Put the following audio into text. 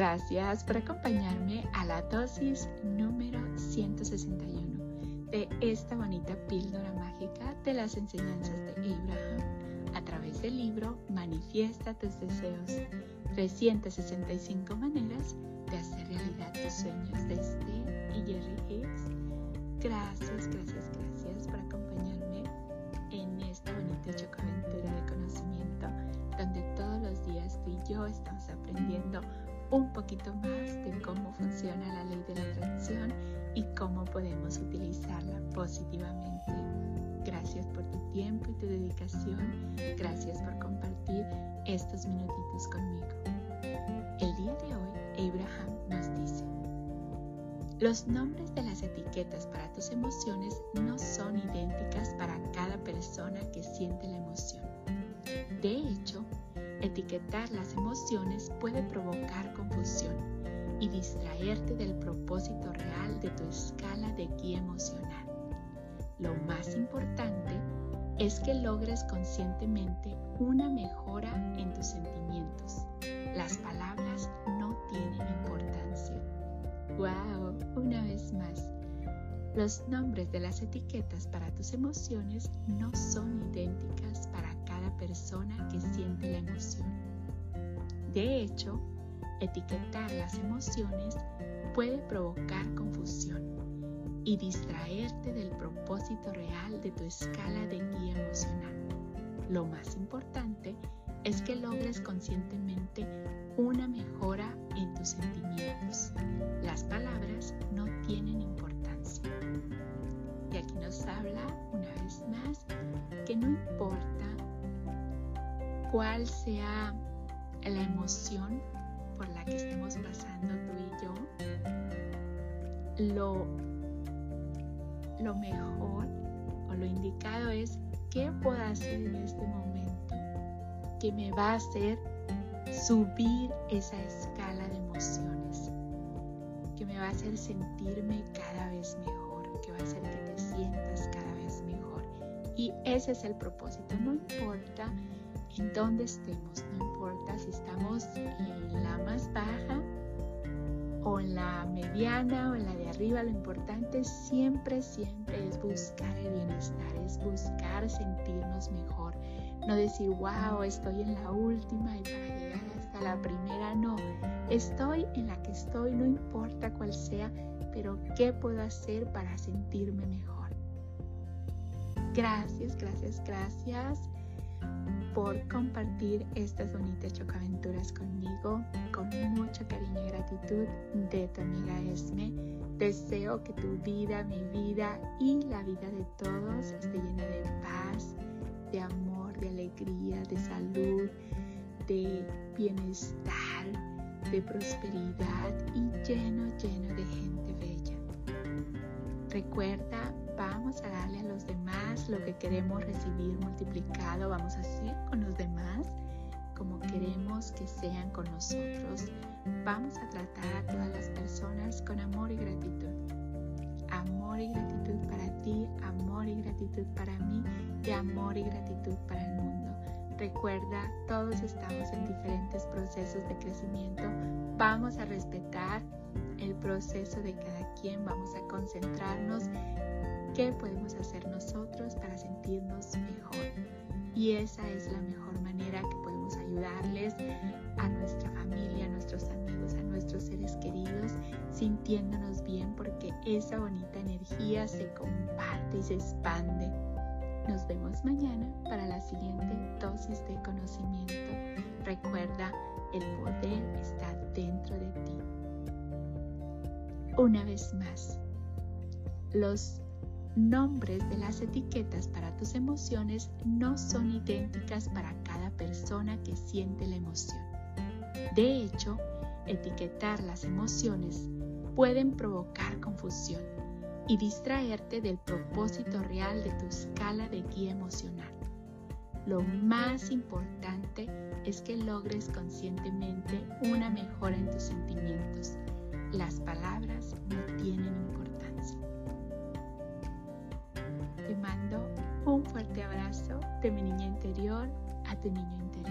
Gracias por acompañarme a la dosis número 161 de esta bonita píldora mágica de las enseñanzas de Abraham a través del libro Manifiesta tus deseos, 365 maneras de hacer realidad tus sueños de Steve y Jerry Hicks. Gracias, gracias, gracias por acompañarme podemos utilizarla positivamente. Gracias por tu tiempo y tu dedicación. Gracias por compartir estos minutitos conmigo. El día de hoy, Abraham nos dice, los nombres de las etiquetas para tus emociones no son idénticas para cada persona que siente la emoción. De hecho, Etiquetar las emociones puede provocar confusión y distraerte del propósito real de tu escala de guía emocional. Lo más importante es que logres conscientemente una mejora en tus sentimientos. Las palabras no tienen importancia. ¡Wow! Una vez más. Los nombres de las etiquetas para tus emociones no son idénticas para persona que siente la emoción. De hecho, etiquetar las emociones puede provocar confusión y distraerte del propósito real de tu escala de guía emocional. Lo más importante es que logres conscientemente una mejora en tus sentimientos. Las palabras no tienen importancia. Y aquí nos habla una vez más que no importa cuál sea la emoción por la que estemos pasando tú y yo, lo, lo mejor o lo indicado es qué puedo hacer en este momento que me va a hacer subir esa escala de emociones, que me va a hacer sentirme cada vez mejor, que va a hacer que te sientas cada vez mejor. Y ese es el propósito, no importa en donde estemos, no importa si estamos en mediana o en la de arriba, lo importante siempre, siempre es buscar el bienestar, es buscar sentirnos mejor, no decir, wow, estoy en la última y para llegar hasta la primera, no, estoy en la que estoy, no importa cuál sea, pero ¿qué puedo hacer para sentirme mejor? Gracias, gracias, gracias por compartir estas bonitas chocaventuras conmigo. Con mucho cariño y gratitud de tu amiga Esme. Deseo que tu vida, mi vida y la vida de todos esté llena de paz, de amor, de alegría, de salud, de bienestar, de prosperidad y lleno, lleno de gente bella. Recuerda vamos a darle a los demás lo que queremos recibir multiplicado, vamos a hacer con los demás que sean con nosotros. Vamos a tratar a todas las personas con amor y gratitud. Amor y gratitud para ti, amor y gratitud para mí y amor y gratitud para el mundo. Recuerda, todos estamos en diferentes procesos de crecimiento. Vamos a respetar el proceso de cada quien, vamos a concentrarnos ¿Qué podemos hacer nosotros para sentirnos mejor? Y esa es la mejor manera a nuestra familia, a nuestros amigos, a nuestros seres queridos, sintiéndonos bien porque esa bonita energía se comparte y se expande. Nos vemos mañana para la siguiente dosis de conocimiento. Recuerda, el poder está dentro de ti. Una vez más, los nombres de las etiquetas para tus emociones no son idénticas para cada persona que siente la emoción. De hecho, etiquetar las emociones pueden provocar confusión y distraerte del propósito real de tu escala de guía emocional. Lo más importante es que logres conscientemente una mejora en tus sentimientos. Las palabras no tienen importancia. Mando un fuerte abrazo de mi niña interior a tu niño interior.